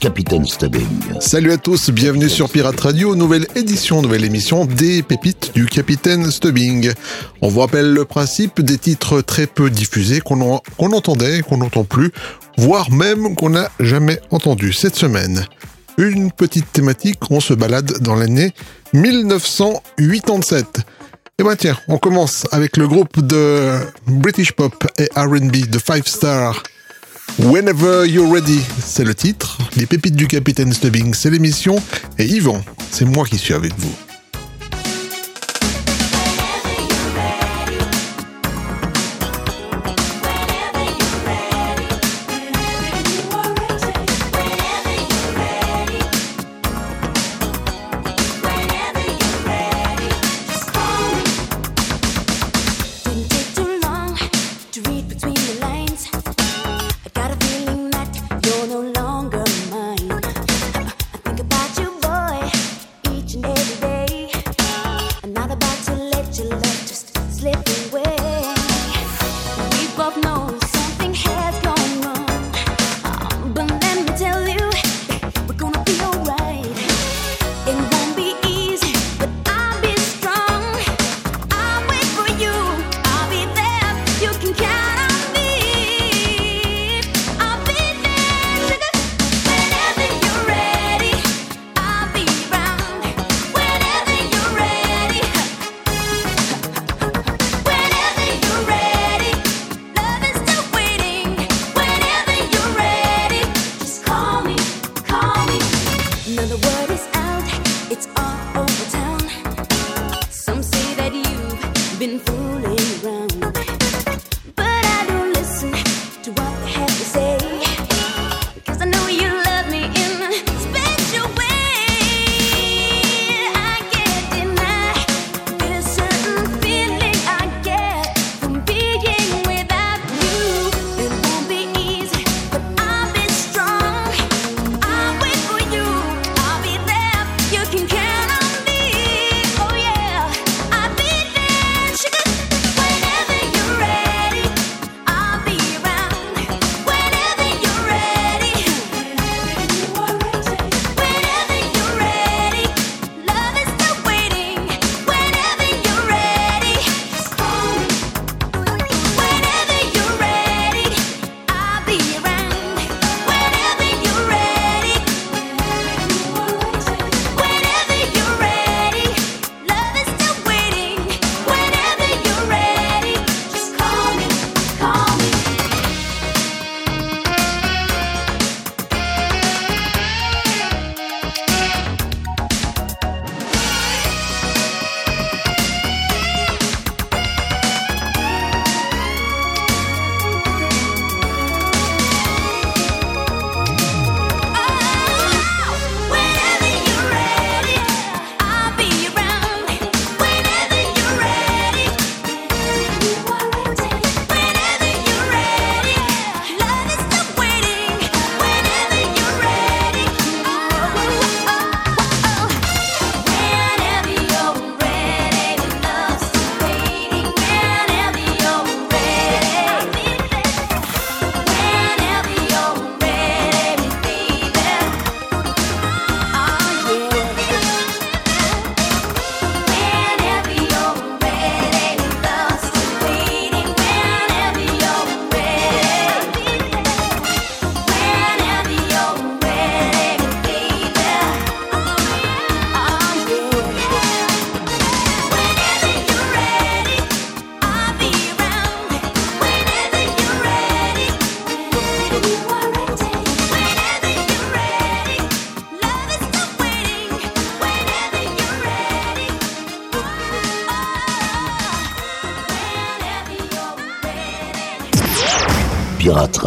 Capitaine Stubbing. Salut à tous, bienvenue sur Pirate Radio, nouvelle édition, nouvelle émission des pépites du Capitaine Stubbing. On vous rappelle le principe des titres très peu diffusés qu'on entendait, qu'on n'entend plus, voire même qu'on n'a jamais entendu cette semaine. Une petite thématique, on se balade dans l'année 1987. Et eh ben tiens, on commence avec le groupe de British Pop et RB de Five Star Whenever You're Ready, c'est le titre. Les pépites du capitaine Stubbing, c'est l'émission. Et Yvan, c'est moi qui suis avec vous.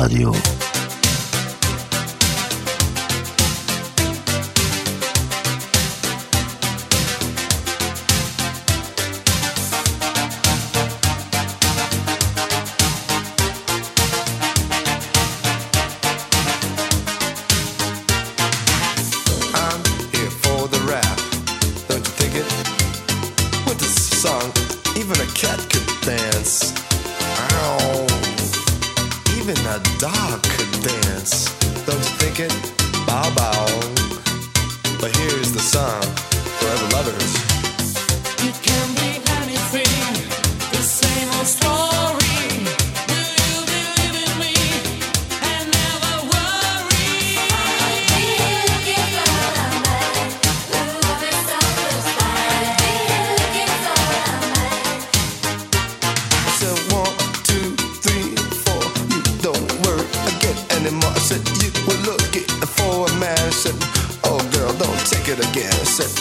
Radio. it guess. Set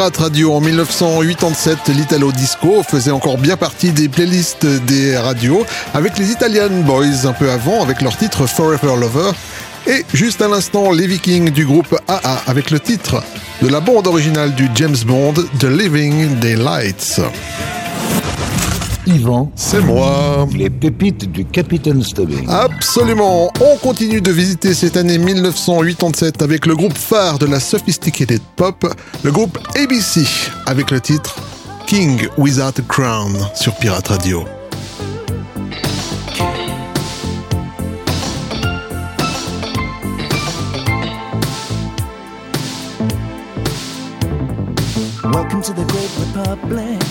Radio en 1987, l'Italo Disco faisait encore bien partie des playlists des radios avec les Italian Boys un peu avant avec leur titre Forever Lover et juste à l'instant les Vikings du groupe AA avec le titre de la bande originale du James Bond The Living Daylights. Yvan, C'est moi. les pépites du Capitaine Stubbing. Absolument. On continue de visiter cette année 1987 avec le groupe phare de la sophisticated pop, le groupe ABC, avec le titre King Without a Crown sur Pirate Radio. Welcome to the great republic.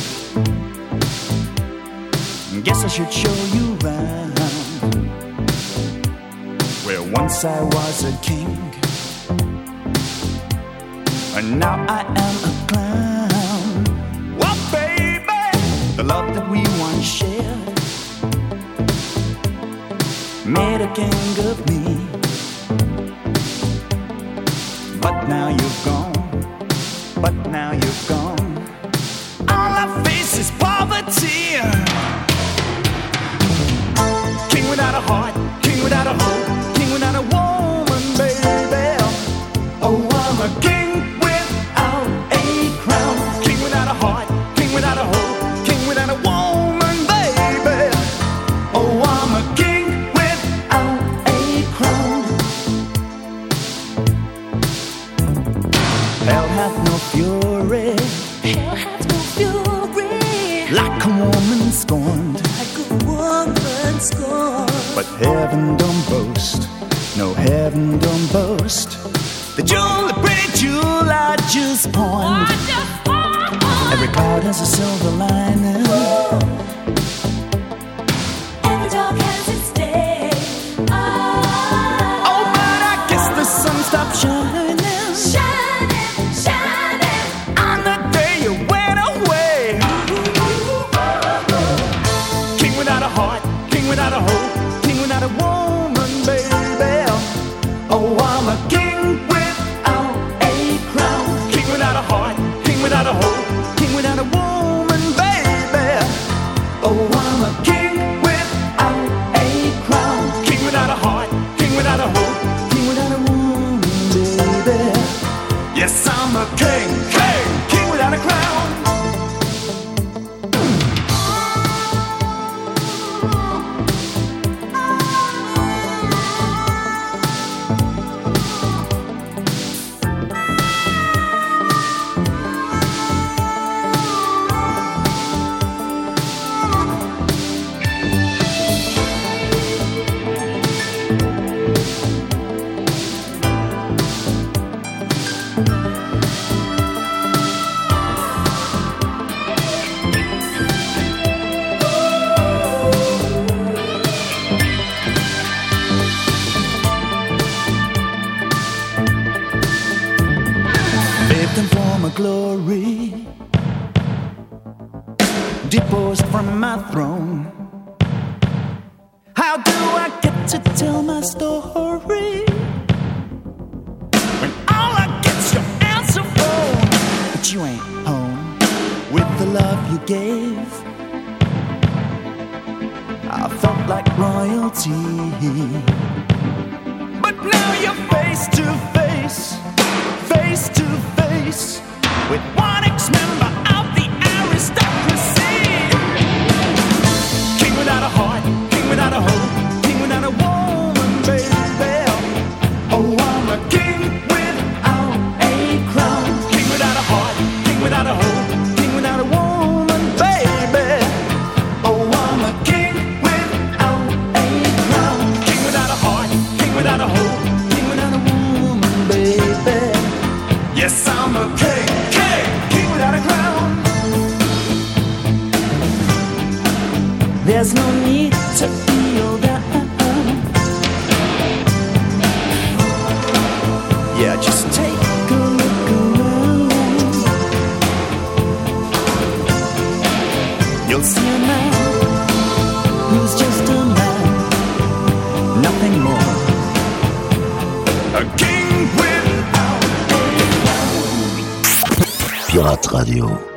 Guess I should show you round. Where once I was a king, and now I am a clown. Well, baby, the love that we once shared made a king of me. But now you've gone but now you're heart, king without a hope, Yes, I'm a king, There's no need to feel down. Yeah, just take a look around. You'll see a man who's just a man, nothing more. A king without a crown. Pirate Radio.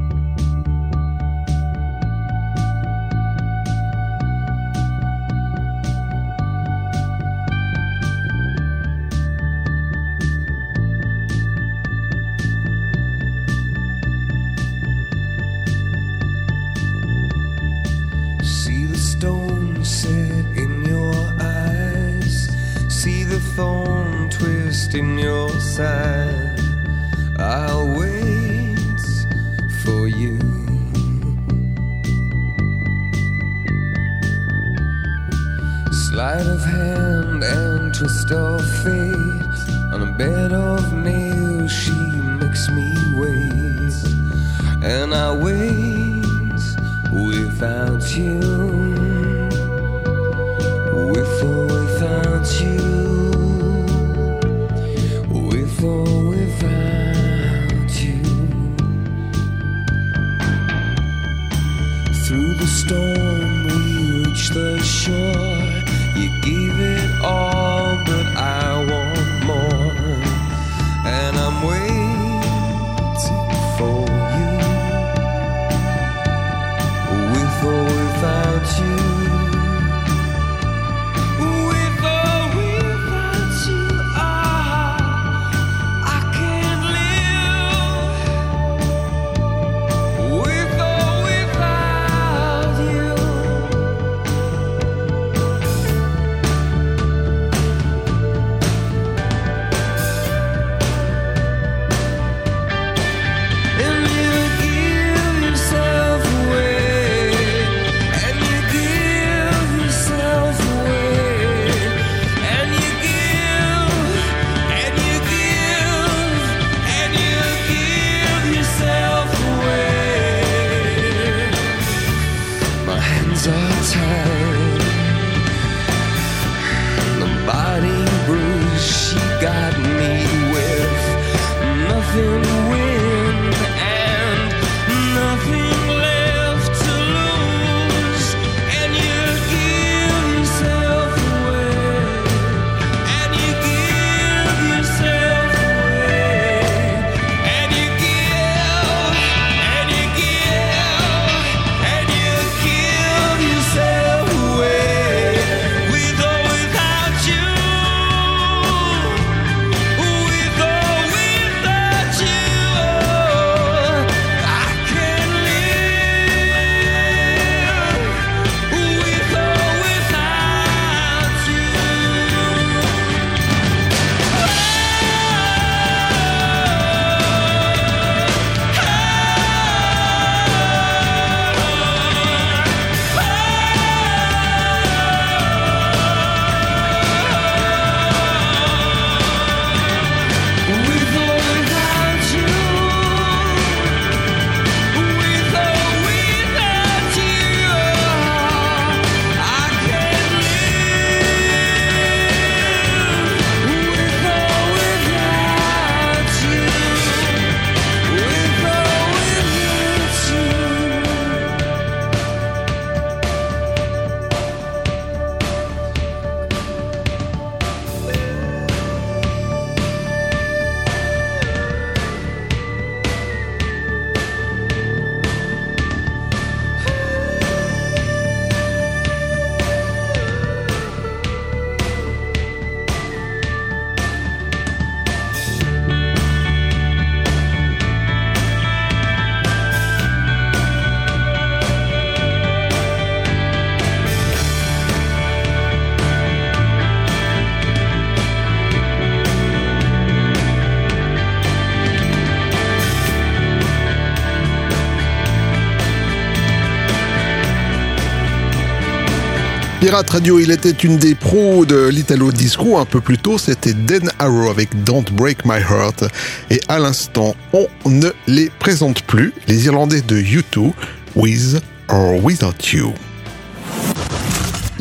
Il était une des pros de l'Italo Disco un peu plus tôt, c'était Dan Arrow avec Don't Break My Heart. Et à l'instant, on ne les présente plus, les Irlandais de U2, With or Without You.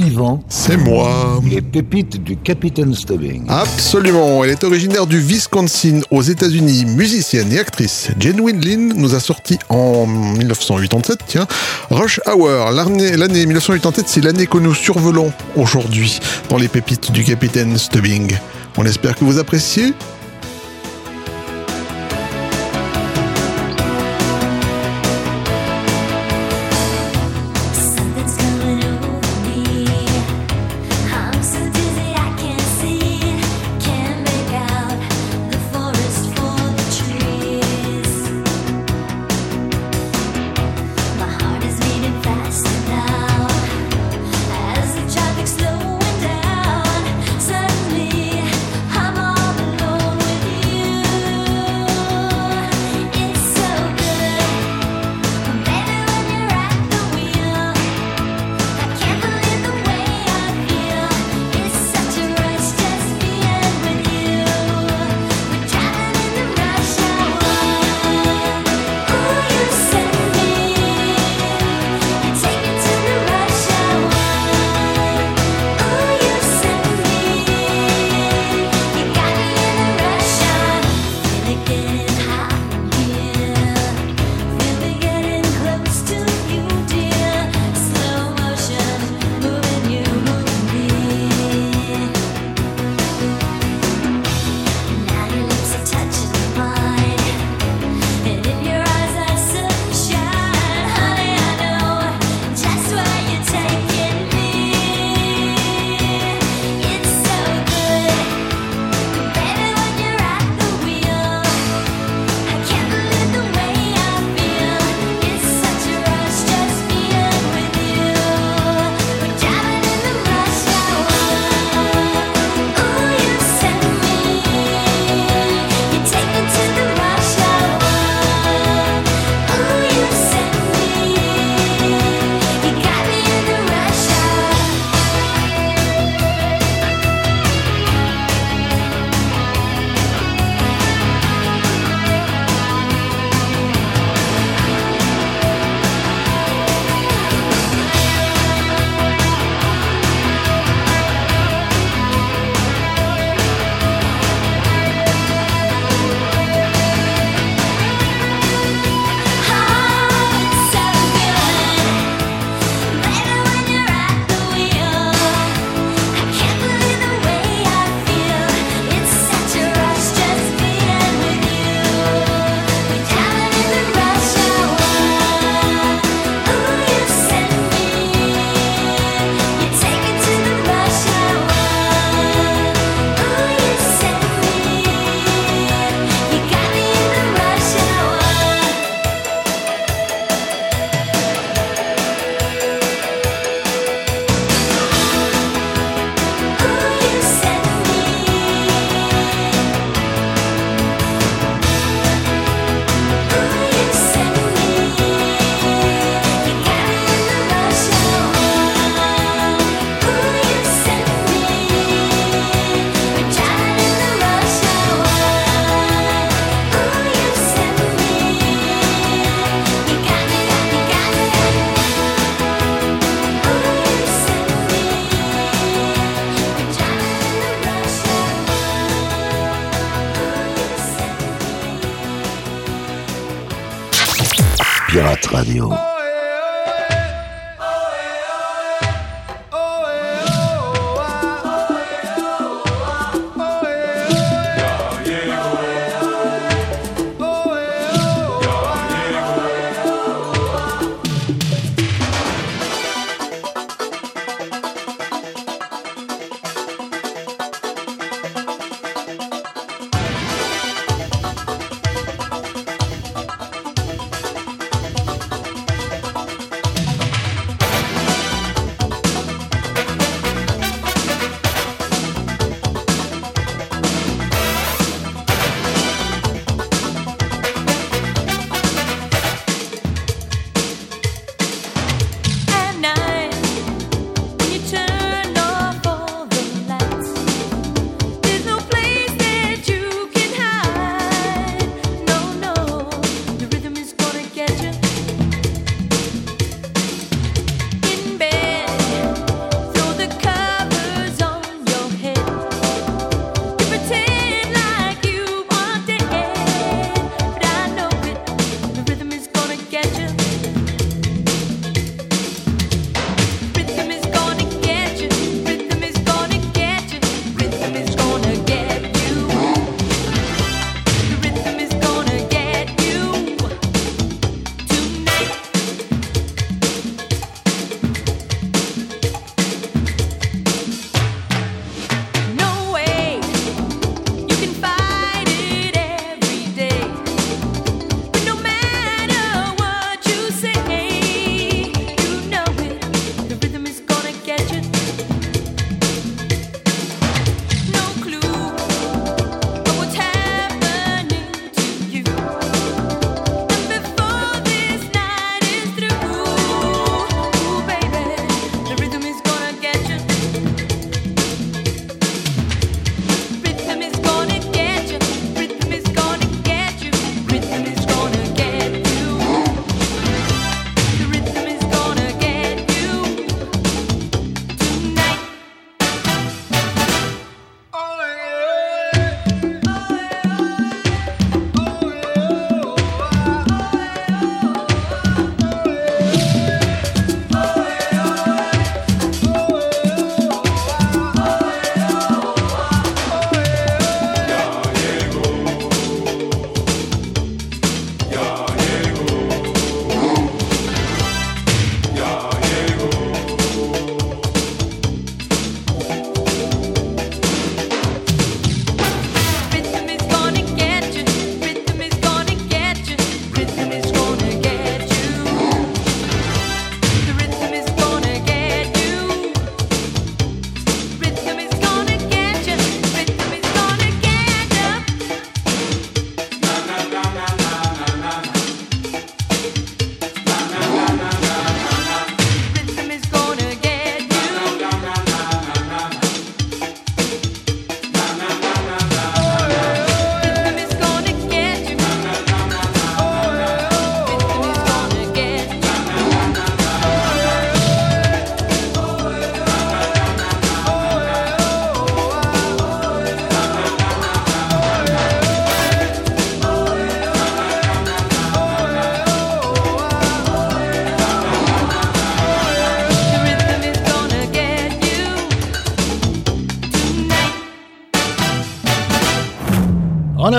Yvan, C'est moi. les pépites du Capitaine Stubbing. Absolument, elle est originaire du Wisconsin aux États-Unis, musicienne et actrice. Jane Windlin nous a sorti en 1987, tiens, Rush Hour. L'année l'année 1987, c'est l'année que nous survolons aujourd'hui dans les pépites du Capitaine Stubbing. On espère que vous appréciez.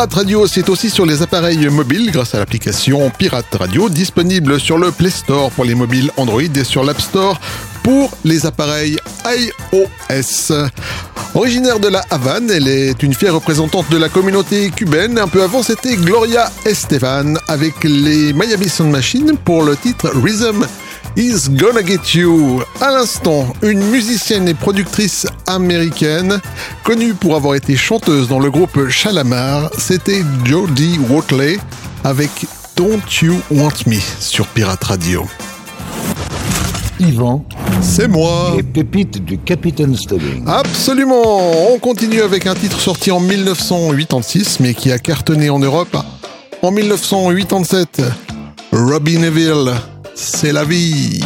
Pirate Radio, c'est aussi sur les appareils mobiles grâce à l'application Pirate Radio, disponible sur le Play Store pour les mobiles Android et sur l'App Store pour les appareils iOS. Originaire de la Havane, elle est une fière représentante de la communauté cubaine. Un peu avant, c'était Gloria Estevan avec les Miami Sound Machine pour le titre Rhythm Is Gonna Get You. À l'instant, une musicienne et productrice américaine, connue pour avoir été chanteuse dans le groupe Chalamar, c'était Jodie Watley avec Don't You Want Me sur Pirate Radio. Yvan. C'est moi. Les pépites du Capitaine Stubbing. Absolument. On continue avec un titre sorti en 1986 mais qui a cartonné en Europe en 1987. Robbie Neville. C'est la vie.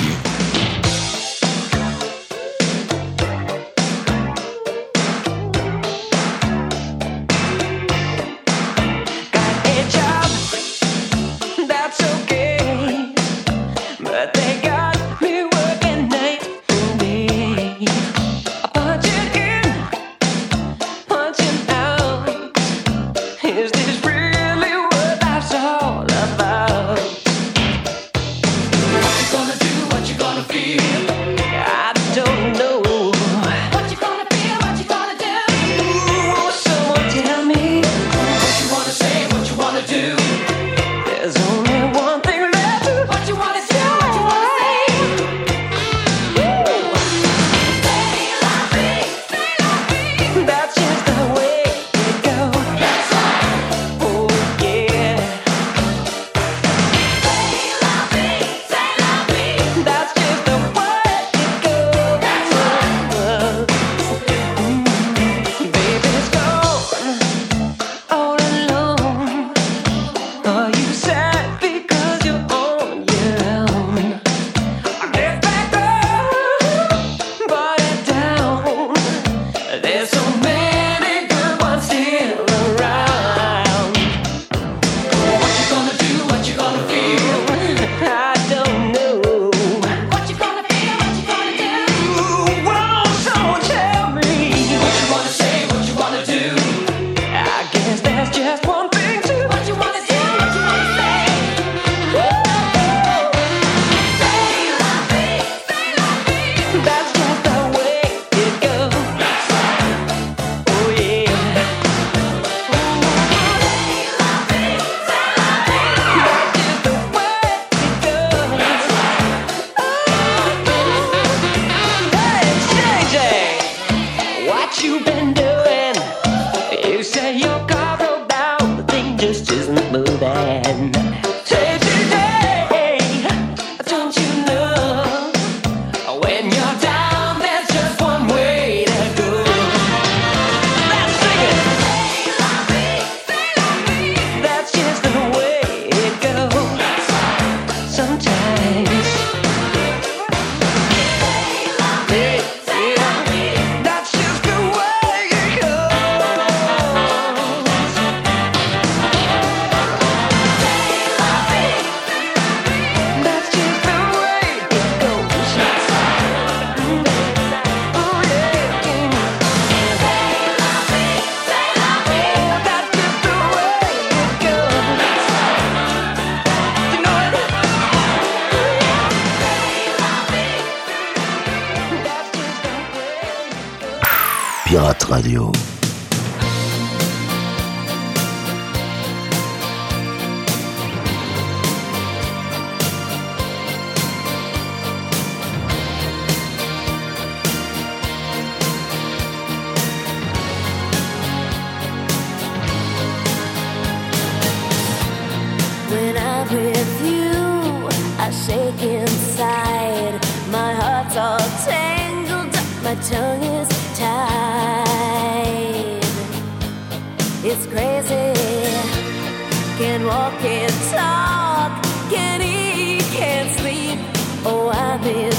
can walk and talk, can eat, can sleep. Oh, I miss.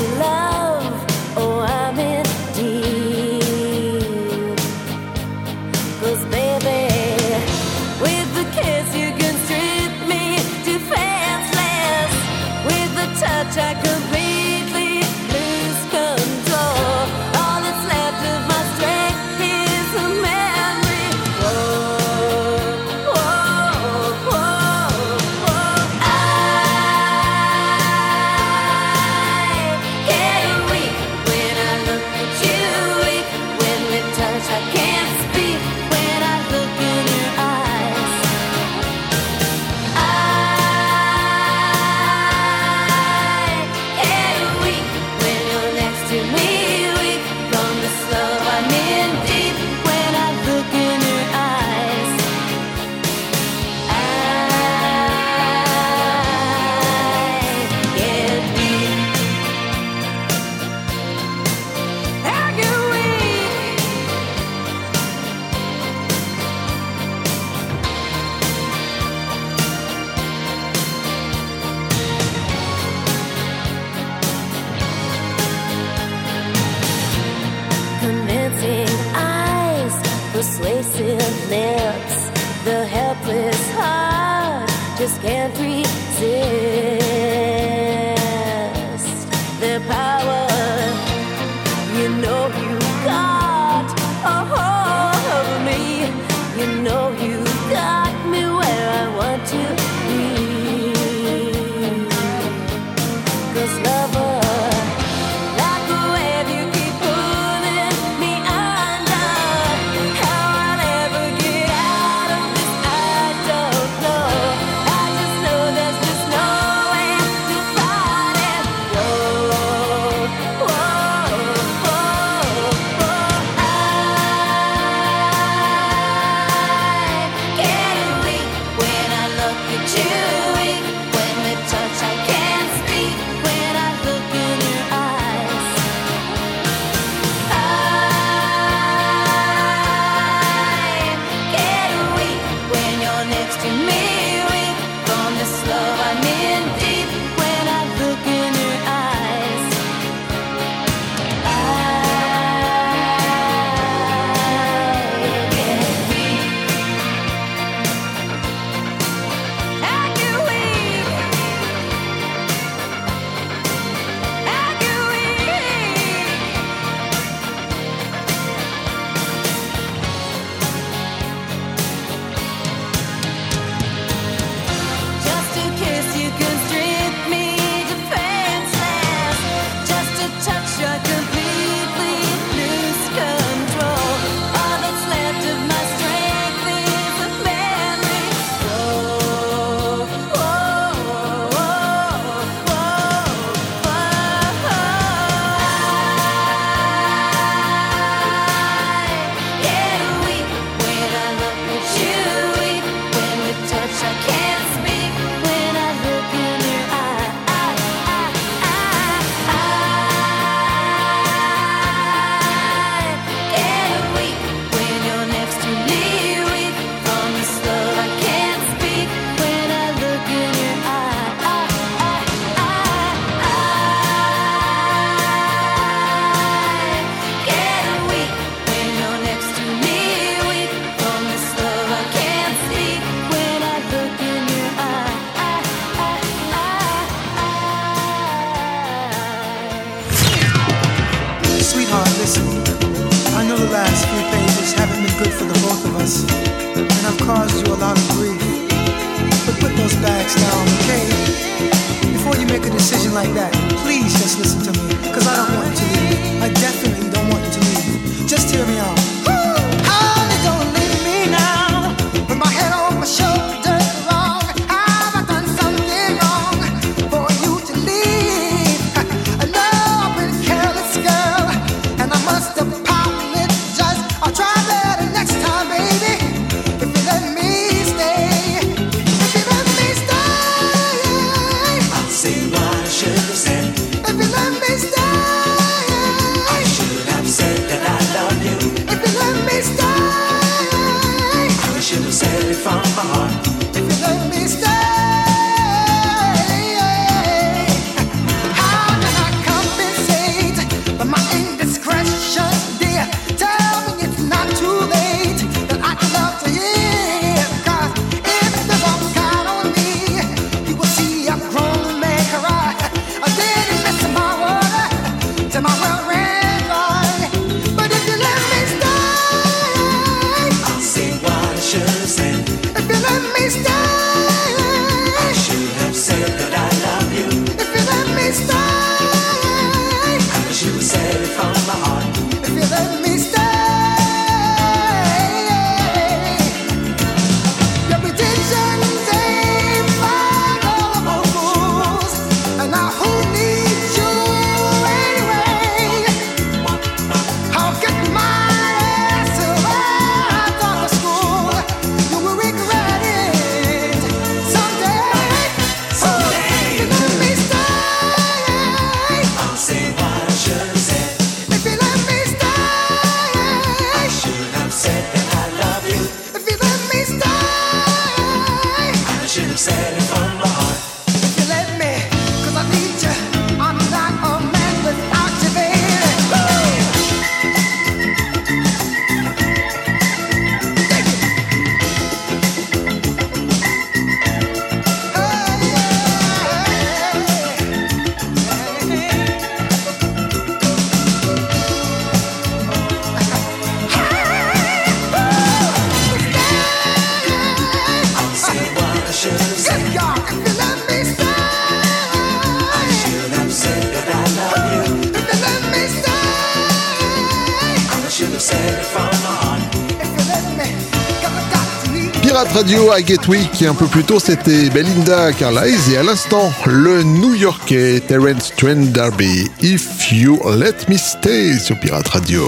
morceau I Get un peu plus tôt c'était Belinda Carlisle et à l'instant le New-Yorkais Terence Trent D'Arby If You Let Me Stay sur Pirate Radio.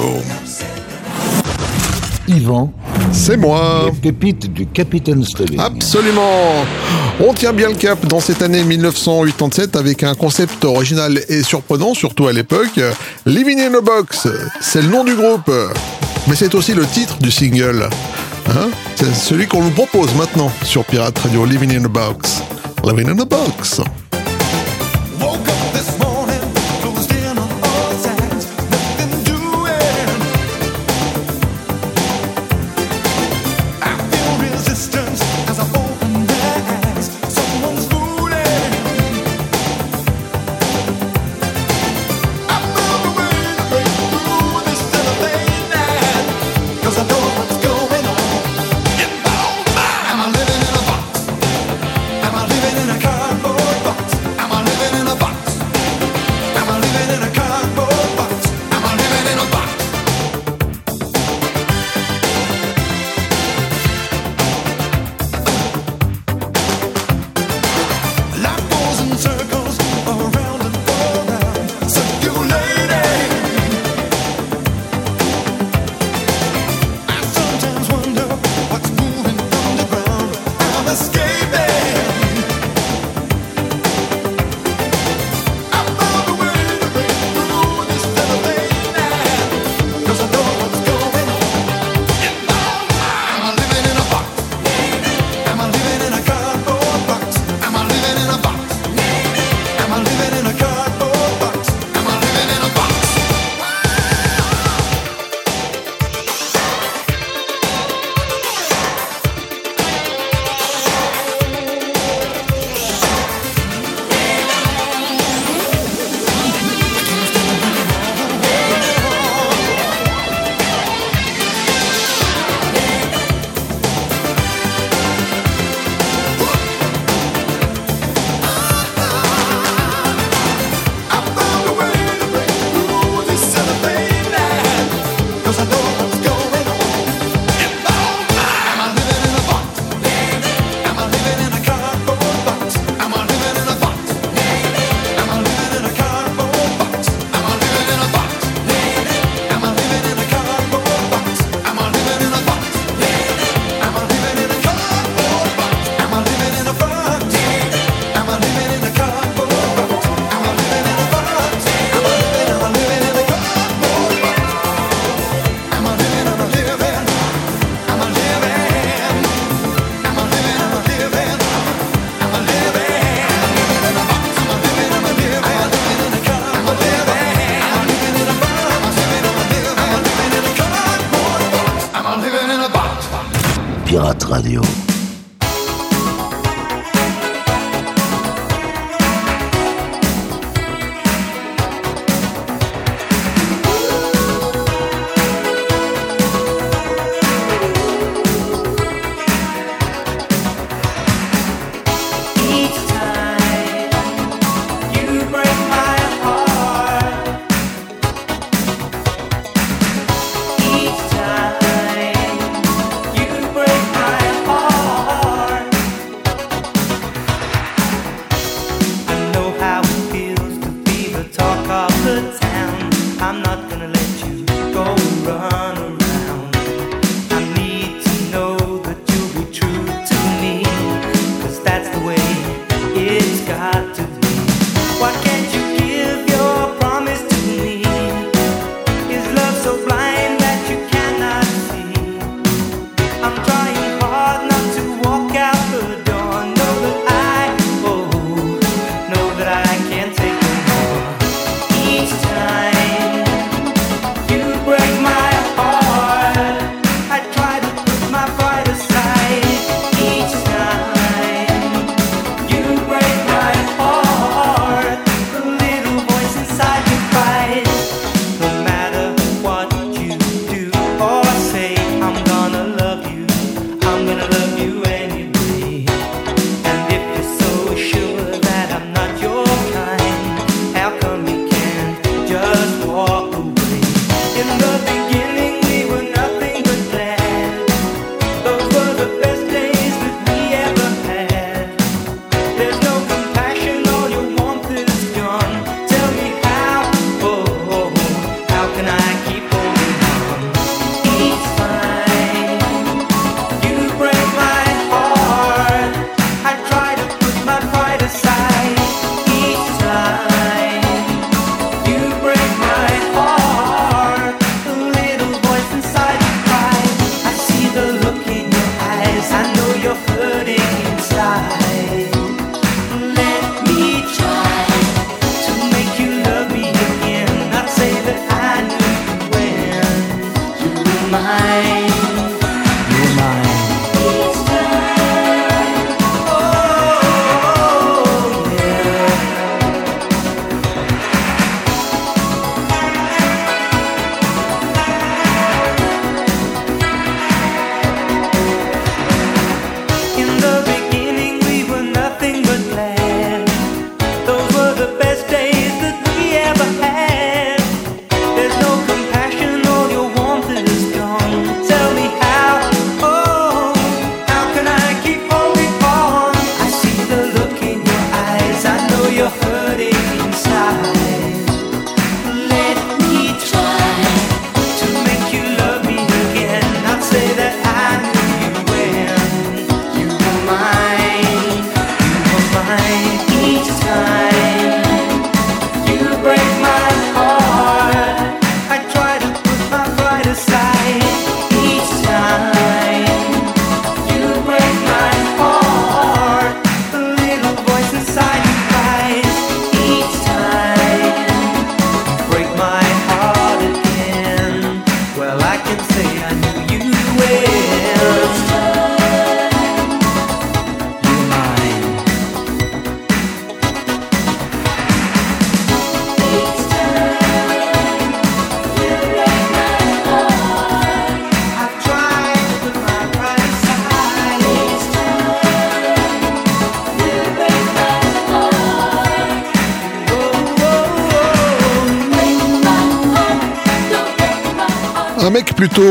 Yvan, c'est moi. Les du Capitaine Absolument. On tient bien le cap dans cette année 1987 avec un concept original et surprenant, surtout à l'époque. Living in a Box, c'est le nom du groupe. Mais c'est aussi le titre du single. Hein? C'est celui qu'on vous propose maintenant sur Pirate Radio Living in a Box. Living in a Box.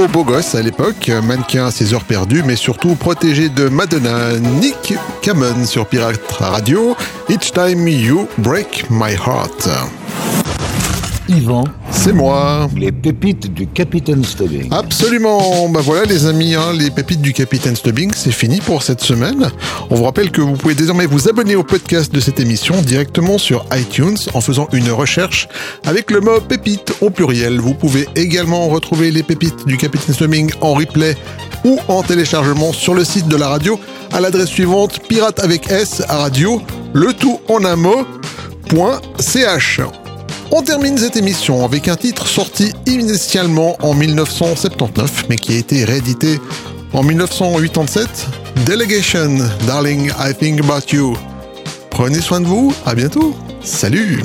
beau gosse à l'époque, mannequin à ses heures perdues, mais surtout protégé de Madonna, Nick Cameron sur Pirate Radio, Each Time You Break My Heart. Yvan, c'est moi. Les pépites du Capitaine Stubbing. Absolument. Ben voilà les amis, hein, les pépites du Capitaine Stubbing, c'est fini pour cette semaine. On vous rappelle que vous pouvez désormais vous abonner au podcast de cette émission directement sur iTunes en faisant une recherche avec le mot pépite au pluriel. Vous pouvez également retrouver les pépites du Capitaine Stubbing en replay ou en téléchargement sur le site de la radio à l'adresse suivante pirate avec S radio, le tout en un mot, point ch. On termine cette émission avec un titre sorti initialement en 1979 mais qui a été réédité en 1987, Delegation, Darling, I Think About You. Prenez soin de vous, à bientôt, salut.